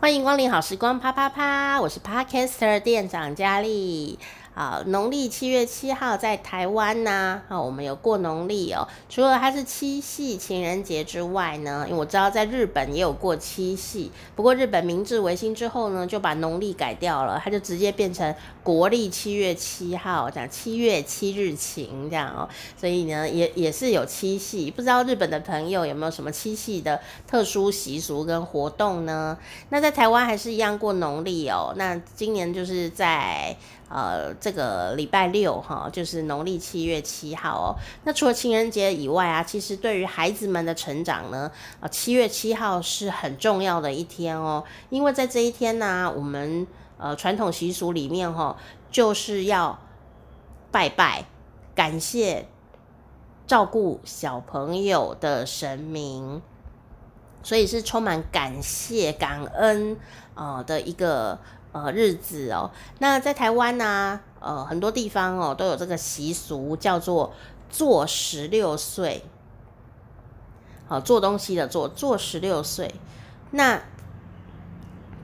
欢迎光临好时光，啪啪啪！我是 Podcaster 店长佳丽。啊，农历七月七号在台湾呢，啊，我们有过农历哦。除了它是七夕情人节之外呢，因为我知道在日本也有过七夕，不过日本明治维新之后呢，就把农历改掉了，它就直接变成国历七月七号，讲七月七日晴这样哦。所以呢，也也是有七夕，不知道日本的朋友有没有什么七夕的特殊习俗跟活动呢？那在台湾还是一样过农历哦。那今年就是在。呃，这个礼拜六哈，就是农历七月七号哦。那除了情人节以外啊，其实对于孩子们的成长呢，啊，七月七号是很重要的一天哦。因为在这一天呢，我们呃传统习俗里面哈，就是要拜拜，感谢照顾小朋友的神明，所以是充满感谢、感恩呃的一个。呃，日子哦，那在台湾呢、呃，很多地方哦都有这个习俗，叫做做十六岁。好，做东西的做，做十六岁，那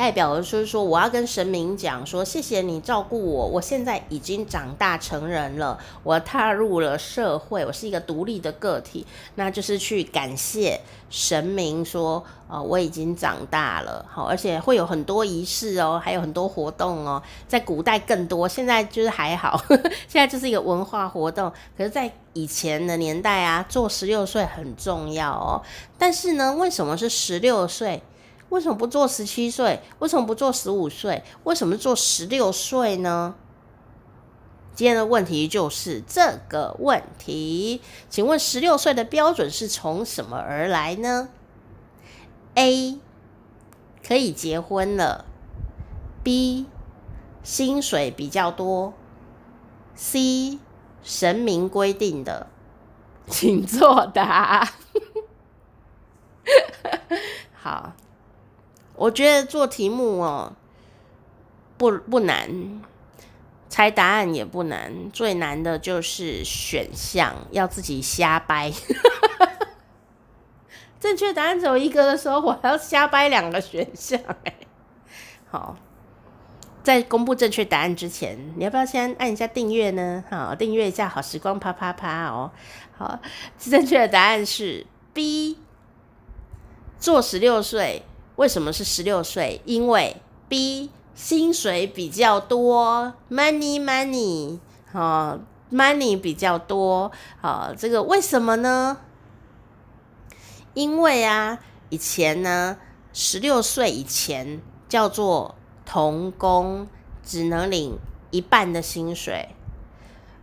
代表的就是说，我要跟神明讲说，谢谢你照顾我，我现在已经长大成人了，我踏入了社会，我是一个独立的个体，那就是去感谢神明说。哦，我已经长大了，好，而且会有很多仪式哦，还有很多活动哦，在古代更多，现在就是还好，现在就是一个文化活动。可是，在以前的年代啊，做十六岁很重要哦。但是呢，为什么是十六岁？为什么不做十七岁？为什么不做十五岁？为什么做十六岁呢？今天的问题就是这个问题，请问十六岁的标准是从什么而来呢？A 可以结婚了，B 薪水比较多，C 神明规定的，请作答。好，我觉得做题目哦不不难，猜答案也不难，最难的就是选项要自己瞎掰。正确答案只有一个的时候，我还要瞎掰两个选项哎。好，在公布正确答案之前，你要不要先按一下订阅呢？好，订阅一下好时光啪啪啪哦。好，正确的答案是 B，做十六岁。为什么是十六岁？因为 B 薪水比较多，money money，好，money 比较多。好，这个为什么呢？因为啊，以前呢，十六岁以前叫做童工，只能领一半的薪水。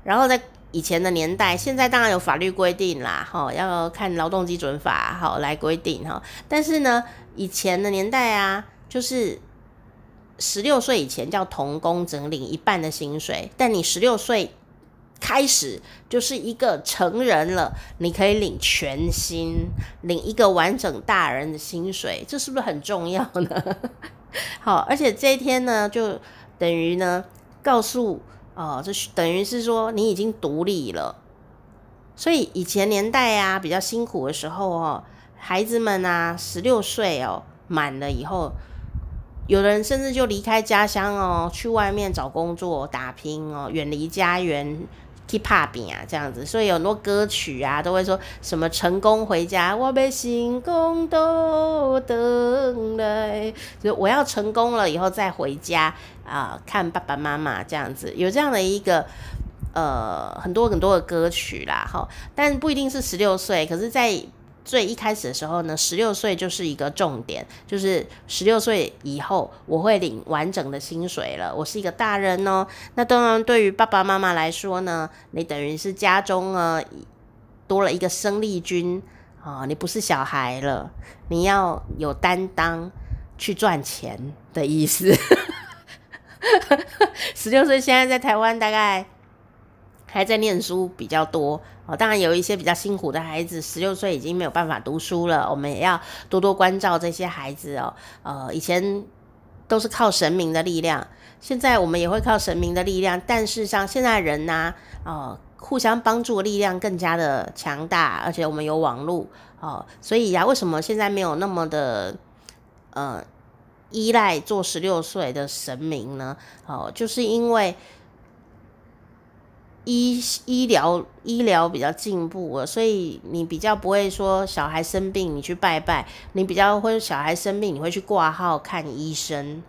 然后在以前的年代，现在当然有法律规定啦，哈，要看劳动基准法，好来规定哈。但是呢，以前的年代啊，就是十六岁以前叫童工，只能领一半的薪水。但你十六岁。开始就是一个成人了，你可以领全薪，领一个完整大人的薪水，这是不是很重要呢？好，而且这一天呢，就等于呢，告诉哦，这等于是说你已经独立了。所以以前年代啊，比较辛苦的时候哦，孩子们啊，十六岁哦满了以后，有的人甚至就离开家乡哦，去外面找工作打拼哦，远离家园。去怕病啊，这样子，所以有很多歌曲啊，都会说什么成功回家，我被成功都等来，就我要成功了以后再回家啊，看爸爸妈妈这样子，有这样的一个呃很多很多的歌曲啦，哈，但不一定是十六岁，可是，在最一开始的时候呢，十六岁就是一个重点，就是十六岁以后我会领完整的薪水了，我是一个大人哦。那当然，对于爸爸妈妈来说呢，你等于是家中啊多了一个生力军啊，你不是小孩了，你要有担当去赚钱的意思。十六岁现在在台湾大概还在念书比较多。哦，当然有一些比较辛苦的孩子，十六岁已经没有办法读书了。我们也要多多关照这些孩子哦。呃，以前都是靠神明的力量，现在我们也会靠神明的力量。但是像现在人呢，呃，互相帮助的力量更加的强大，而且我们有网络哦，所以呀，为什么现在没有那么的呃依赖做十六岁的神明呢？哦，就是因为医医疗医疗比较进步了，所以你比较不会说小孩生病你去拜拜，你比较会小孩生病你会去挂号看医生。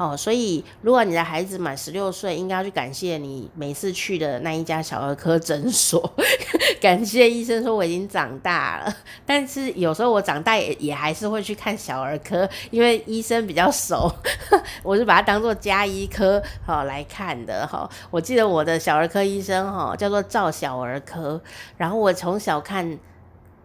哦，所以如果你的孩子满十六岁，应该要去感谢你每次去的那一家小儿科诊所，感谢医生说我已经长大了。但是有时候我长大也也还是会去看小儿科，因为医生比较熟，我是把它当做家医科好来看的哈。我记得我的小儿科医生哈叫做赵小儿科，然后我从小看，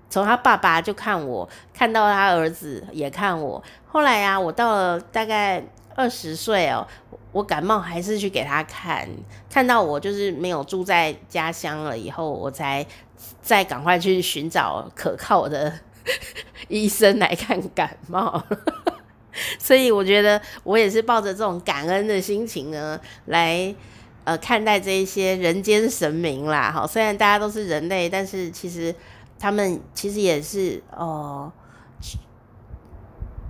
从他爸爸就看我，看到他儿子也看我，后来呀、我到了大概。二十岁哦，我感冒还是去给他看，看到我就是没有住在家乡了以后，我才再赶快去寻找可靠的 医生来看感冒。所以我觉得我也是抱着这种感恩的心情呢，来呃看待这一些人间神明啦。好，虽然大家都是人类，但是其实他们其实也是哦。呃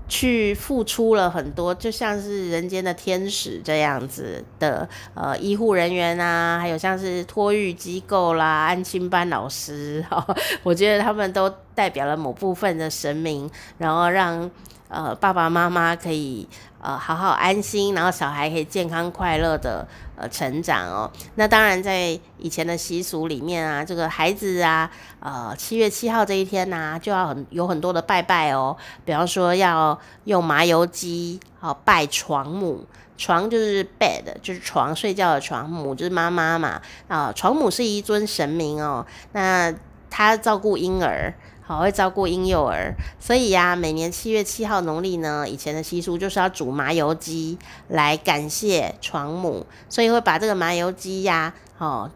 去付出了很多，就像是人间的天使这样子的呃医护人员啊，还有像是托育机构啦、安亲班老师，哈，我觉得他们都代表了某部分的神明，然后让呃爸爸妈妈可以呃好好安心，然后小孩可以健康快乐的。呃，成长哦，那当然，在以前的习俗里面啊，这个孩子啊，呃，七月七号这一天呢、啊，就要很有很多的拜拜哦。比方说，要用麻油鸡，好拜床母，床就是 bed，就是床睡觉的床，母就是妈妈嘛。啊、床母是一尊神明哦，那他照顾婴儿。好，会照顾婴幼儿，所以呀、每年七月七号农历呢，以前的习俗就是要煮麻油鸡来感谢床母，所以会把这个麻油鸡呀，哦，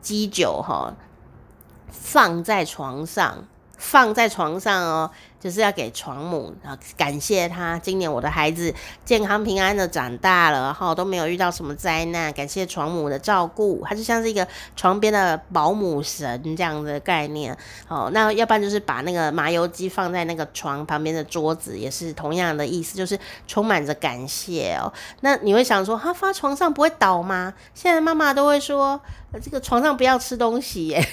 鸡酒哈，放在床上。放在床上哦，就是要给床母啊，感谢他今年我的孩子健康平安的长大了，然后都没有遇到什么灾难，感谢床母的照顾，它就像是一个床边的保姆神这样的概念。哦，那要不然就是把那个麻油鸡放在那个床旁边的桌子，也是同样的意思，就是充满着感谢哦。那你会想说，他放床上不会倒吗？现在妈妈都会说，这个床上不要吃东西耶。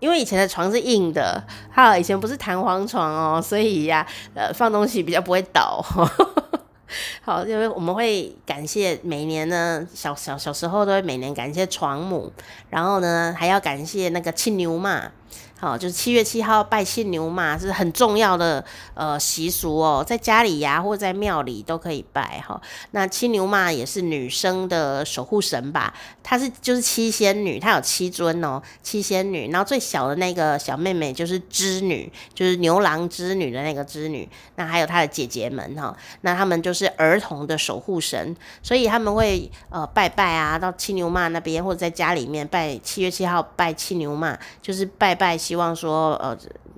因为以前的床是硬的，哈，以前不是弹簧床哦，所以呀，呃，放东西比较不会倒。好，因为我们会感谢每年呢，小小小时候都会每年感谢床母，然后呢，还要感谢那个亲牛嘛。好，就是七月七号拜亲牛嘛，是很重要的呃习俗哦，在家里呀、啊，或在庙里都可以拜哈。那七牛嘛也是女生的守护神吧，她是就是七仙女，她有七尊哦，七仙女。然后最小的那个小妹妹就是织女，就是牛郎织女的那个织女。那还有她的姐姐们哈，那他们就是儿童的守护神，所以他们会呃拜拜啊，到七牛马那边或者在家里面拜七月七号拜七牛嘛，就是拜拜。希望说，呃，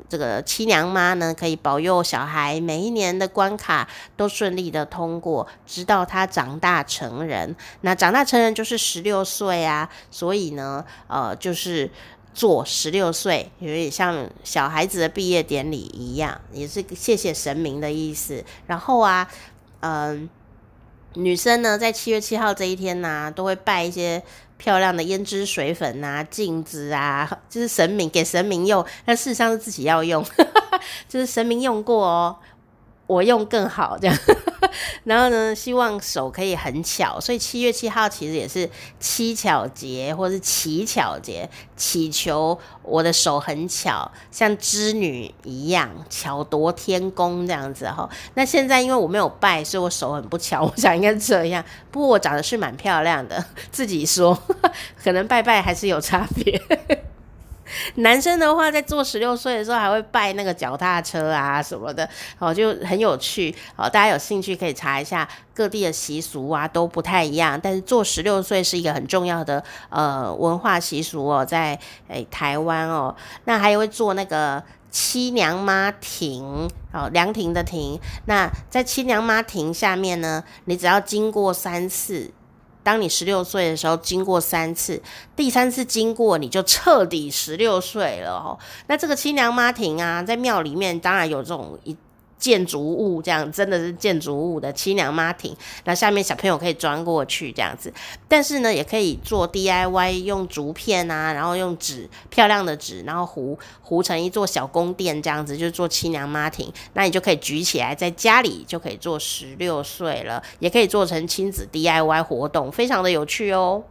这个七娘妈呢，可以保佑小孩每一年的关卡都顺利的通过，直到他长大成人。那长大成人就是十六岁啊，所以呢，呃，就是做十六岁，有点像小孩子的毕业典礼一样，也是谢谢神明的意思。然后啊，嗯、女生呢，在七月七号这一天呢、都会拜一些。漂亮的胭脂水粉啊，镜子啊，就是神明给神明用，但事实上是自己要用，就是神明用过哦。我用更好这样，然后呢，希望手可以很巧，所以七月七号其实也是七巧节或是乞巧节，祈求我的手很巧，像织女一样巧夺天工这样子哈。那现在因为我没有拜，所以我手很不巧，我想应该是这样。不过我长得是蛮漂亮的，自己说，可能拜拜还是有差别。男生的话，在做十六岁的时候，还会拜那个脚踏车啊什么的，哦，就很有趣。哦，大家有兴趣可以查一下各地的习俗啊，都不太一样。但是做十六岁是一个很重要的呃文化习俗哦，在诶、台湾哦，那还会做那个七娘妈亭，哦，凉亭的亭。那在七娘妈亭下面呢，你只要经过三次。当你十六岁的时候，经过三次，第三次经过你就彻底十六岁了哦。那这个亲娘妈庭啊，在庙里面当然有这种一建筑物这样，真的是建筑物的七娘妈庭，那下面小朋友可以钻过去这样子。但是呢，也可以做 DIY，用竹片啊，然后用纸漂亮的纸，然后糊糊成一座小宫殿这样子，就做七娘妈庭。那你就可以举起来，在家里就可以做十六岁了，也可以做成亲子 DIY 活动，非常的有趣哦。